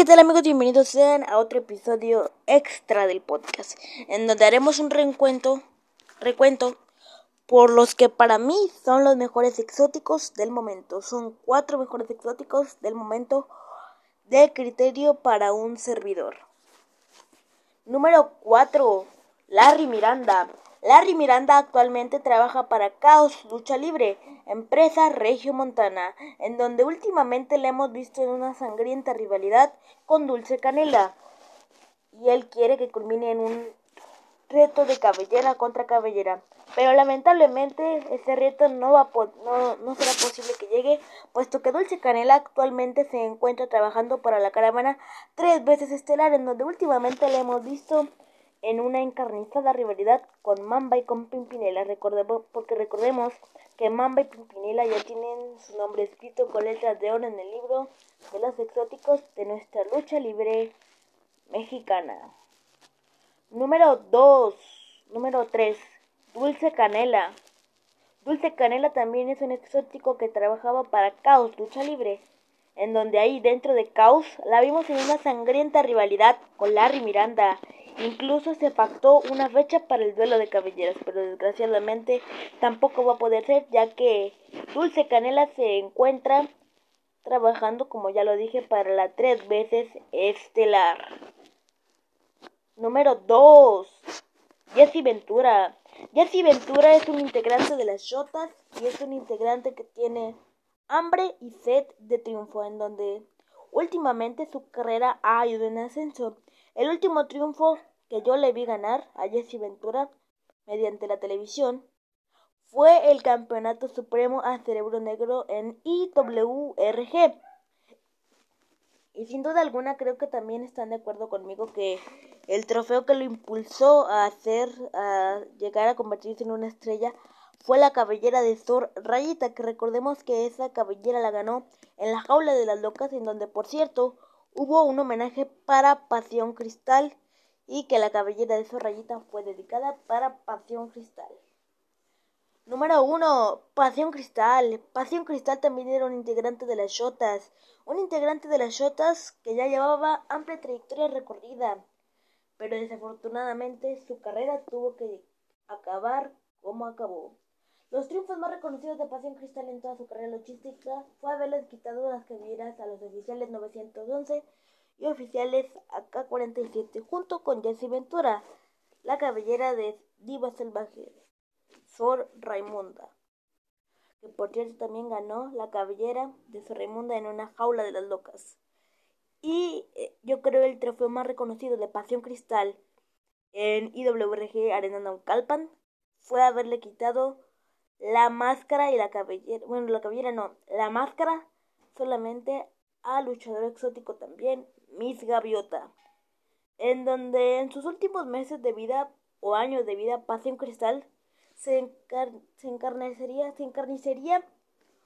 ¿qué tal amigos? Bienvenidos sean a otro episodio extra del podcast, en donde haremos un reencuentro, recuento por los que para mí son los mejores exóticos del momento. Son cuatro mejores exóticos del momento de criterio para un servidor. Número 4. Larry Miranda. Larry Miranda actualmente trabaja para Caos Lucha Libre, empresa Regio Montana, en donde últimamente le hemos visto en una sangrienta rivalidad con Dulce Canela. Y él quiere que culmine en un reto de cabellera contra cabellera. Pero lamentablemente ese reto no, va no, no será posible que llegue, puesto que Dulce Canela actualmente se encuentra trabajando para la caravana tres veces estelar, en donde últimamente le hemos visto en una encarnizada rivalidad con Mamba y con Pimpinela, recordemos, porque recordemos que Mamba y Pimpinela ya tienen su nombre escrito con letras de oro en el libro de los exóticos de nuestra lucha libre mexicana. Número 2. Número 3. Dulce Canela. Dulce Canela también es un exótico que trabajaba para Caos Lucha Libre, en donde ahí dentro de Caos la vimos en una sangrienta rivalidad con Larry Miranda Incluso se pactó una fecha para el duelo de cabelleras, pero desgraciadamente tampoco va a poder ser, ya que Dulce Canela se encuentra trabajando, como ya lo dije, para la tres veces estelar. Número 2. Jesse Ventura. Jesse Ventura es un integrante de las Shotas y es un integrante que tiene hambre y sed de triunfo, en donde últimamente su carrera ha ido en ascenso. El último triunfo que yo le vi ganar a Jesse Ventura mediante la televisión fue el Campeonato Supremo a Cerebro Negro en IWRG. Y sin duda alguna creo que también están de acuerdo conmigo que el trofeo que lo impulsó a hacer, a llegar a convertirse en una estrella, fue la cabellera de Thor Rayita, que recordemos que esa cabellera la ganó en la jaula de las locas, en donde por cierto hubo un homenaje para Pasión Cristal y que la cabellera de su rayita fue dedicada para Pasión Cristal. Número 1. Pasión Cristal. Pasión Cristal también era un integrante de las Shotas. Un integrante de las Shotas que ya llevaba amplia trayectoria recorrida. Pero desafortunadamente su carrera tuvo que acabar como acabó. Los triunfos más reconocidos de Pasión Cristal en toda su carrera logística fue haberles quitado las cabelleras a los oficiales 911 y oficiales AK-47 junto con Jesse Ventura, la cabellera de Diva Salvaje, Sor Raimunda, que por cierto también ganó la cabellera de Sor Raimunda en una jaula de las locas. Y eh, yo creo el trofeo más reconocido de Pasión Cristal en IWRG Arena Naucalpan fue haberle quitado la máscara y la cabellera, bueno, la cabellera no, la máscara solamente a luchador exótico también Miss Gaviota, en donde en sus últimos meses de vida o años de vida Pasión Cristal se, se, encarnecería, se encarnicería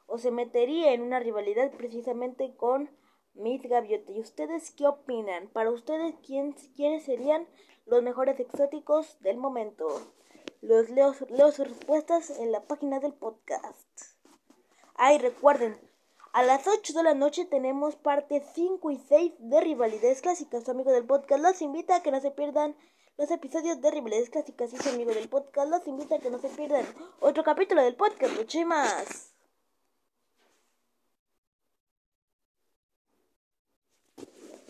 o se metería en una rivalidad precisamente con Miss Gaviota. ¿Y ustedes qué opinan? Para ustedes, ¿quién, ¿quiénes serían los mejores exóticos del momento? Los leo, leo sus respuestas en la página del podcast. Ay, recuerden, a las 8 de la noche tenemos parte 5 y 6 de Rivalidades Clásicas. Su amigo del podcast los invita a que no se pierdan los episodios de Rivalidades Clásicas. Y su amigo del podcast los invita a que no se pierdan otro capítulo del podcast. Mucho más.